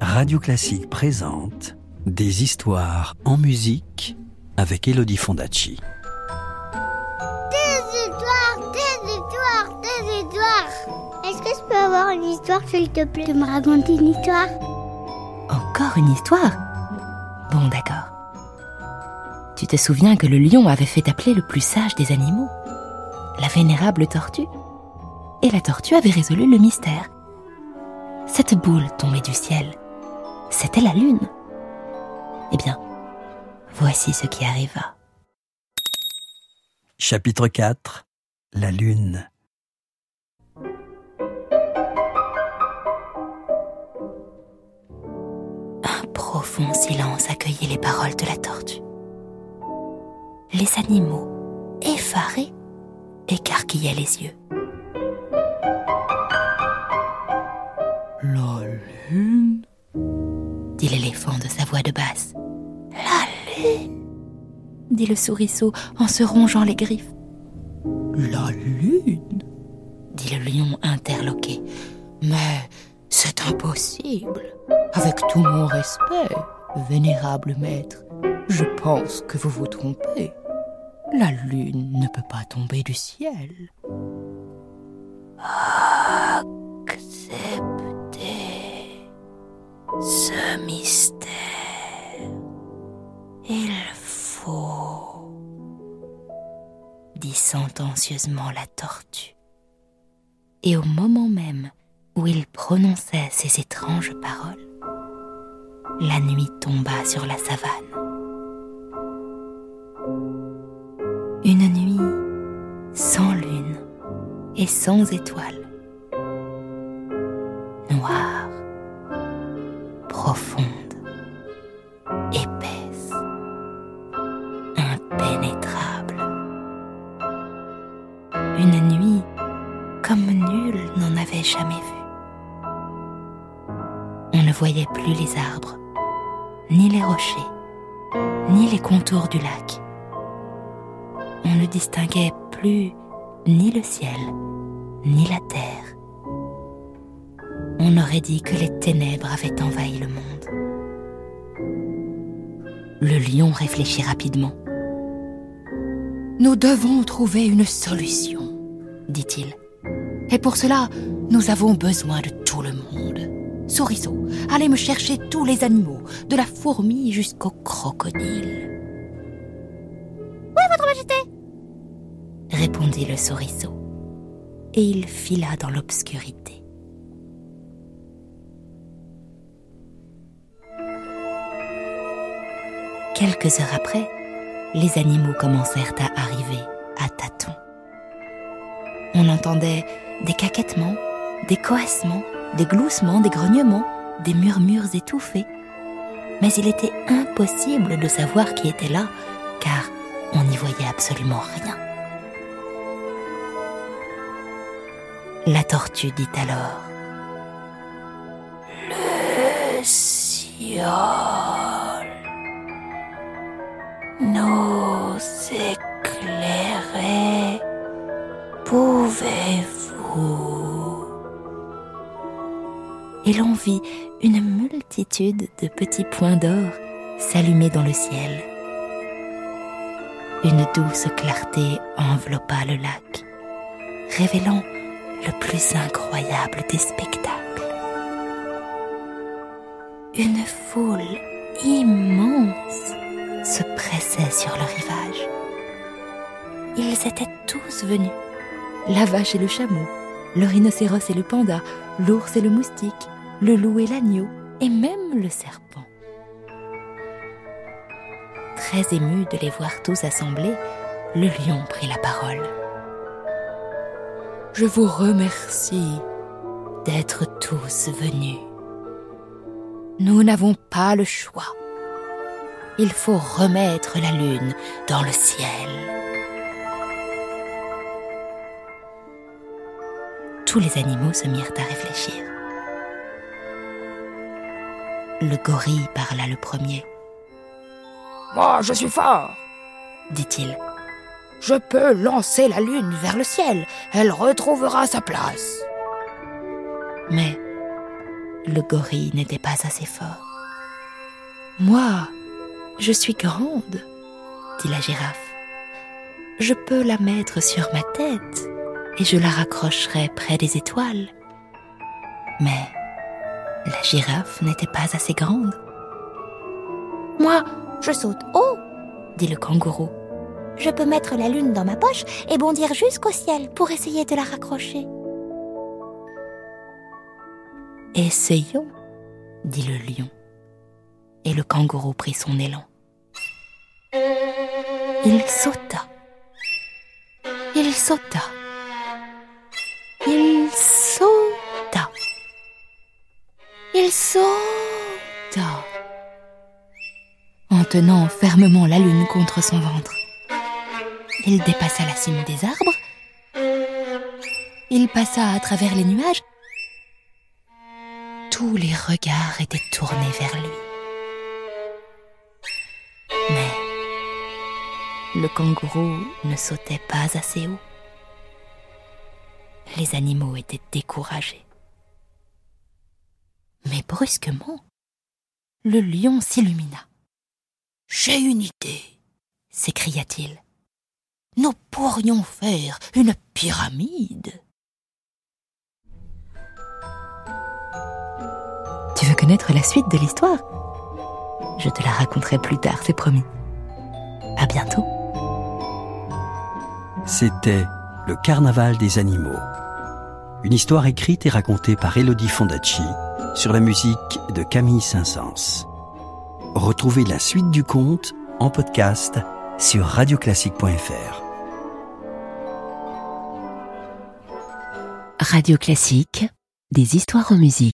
Radio Classique présente Des histoires en musique avec Elodie Fondacci. Des histoires, des histoires, des histoires. Est-ce que je peux avoir une histoire, s'il te plaît, de me raconter une histoire? Encore une histoire? Bon, d'accord. Tu te souviens que le lion avait fait appeler le plus sage des animaux? La vénérable tortue? Et la tortue avait résolu le mystère. Cette boule tombée du ciel, c'était la lune. Eh bien, voici ce qui arriva. Chapitre 4 La lune. Un profond silence accueillit les paroles de la tortue. Les animaux, effarés, écarquillaient les yeux. De basse. La lune dit le souriceau en se rongeant les griffes. La lune dit le lion interloqué. Mais c'est impossible. Avec tout mon respect, vénérable maître, je pense que vous vous trompez. La lune ne peut pas tomber du ciel. Acceptez ce mystère. Sentencieusement la tortue. Et au moment même où il prononçait ces étranges paroles, la nuit tomba sur la savane. Une nuit sans lune et sans étoiles. Noire, profonde, comme nul n'en avait jamais vu. On ne voyait plus les arbres, ni les rochers, ni les contours du lac. On ne distinguait plus ni le ciel, ni la terre. On aurait dit que les ténèbres avaient envahi le monde. Le lion réfléchit rapidement, Nous devons trouver une solution, dit-il. Et pour cela, nous avons besoin de tout le monde. Souriceau, allez me chercher tous les animaux, de la fourmi jusqu'au crocodile. répondit le souriceau. Et il fila dans l'obscurité. Quelques heures après, les animaux commencèrent à arriver à tâtons. On entendait des caquettements, des coassements, des gloussements, des grognements, des murmures étouffés. Mais il était impossible de savoir qui était là, car on n'y voyait absolument rien. La tortue dit alors Le Et l'on vit une multitude de petits points d'or s'allumer dans le ciel. Une douce clarté enveloppa le lac, révélant le plus incroyable des spectacles. Une foule immense se pressait sur le rivage. Ils étaient tous venus. La vache et le chameau, le rhinocéros et le panda, l'ours et le moustique, le loup et l'agneau, et même le serpent. Très ému de les voir tous assemblés, le lion prit la parole. Je vous remercie d'être tous venus. Nous n'avons pas le choix. Il faut remettre la lune dans le ciel. Tous les animaux se mirent à réfléchir. Le gorille parla le premier, Moi, je suis fort, dit-il. Je peux lancer la lune vers le ciel. Elle retrouvera sa place. Mais le gorille n'était pas assez fort. Moi, je suis grande, dit la girafe. Je peux la mettre sur ma tête et je la raccrocherai près des étoiles. Mais la girafe n'était pas assez grande. Moi, je saute haut, dit le kangourou. Je peux mettre la lune dans ma poche et bondir jusqu'au ciel pour essayer de la raccrocher. Essayons, dit le lion. Et le kangourou prit son élan. Il sauta. Il sauta. Sauta. En tenant fermement la lune contre son ventre. Il dépassa la cime des arbres. Il passa à travers les nuages. Tous les regards étaient tournés vers lui. Mais le kangourou ne sautait pas assez haut. Les animaux étaient découragés. Mais brusquement, le lion s'illumina. J'ai une idée, s'écria-t-il. Nous pourrions faire une pyramide. Tu veux connaître la suite de l'histoire? Je te la raconterai plus tard, c'est promis. À bientôt. C'était Le Carnaval des animaux. Une histoire écrite et racontée par Elodie Fondacci sur la musique de Camille Saint-Saëns. Retrouvez la suite du conte en podcast sur radioclassique.fr. Radio Classique, des histoires en musique.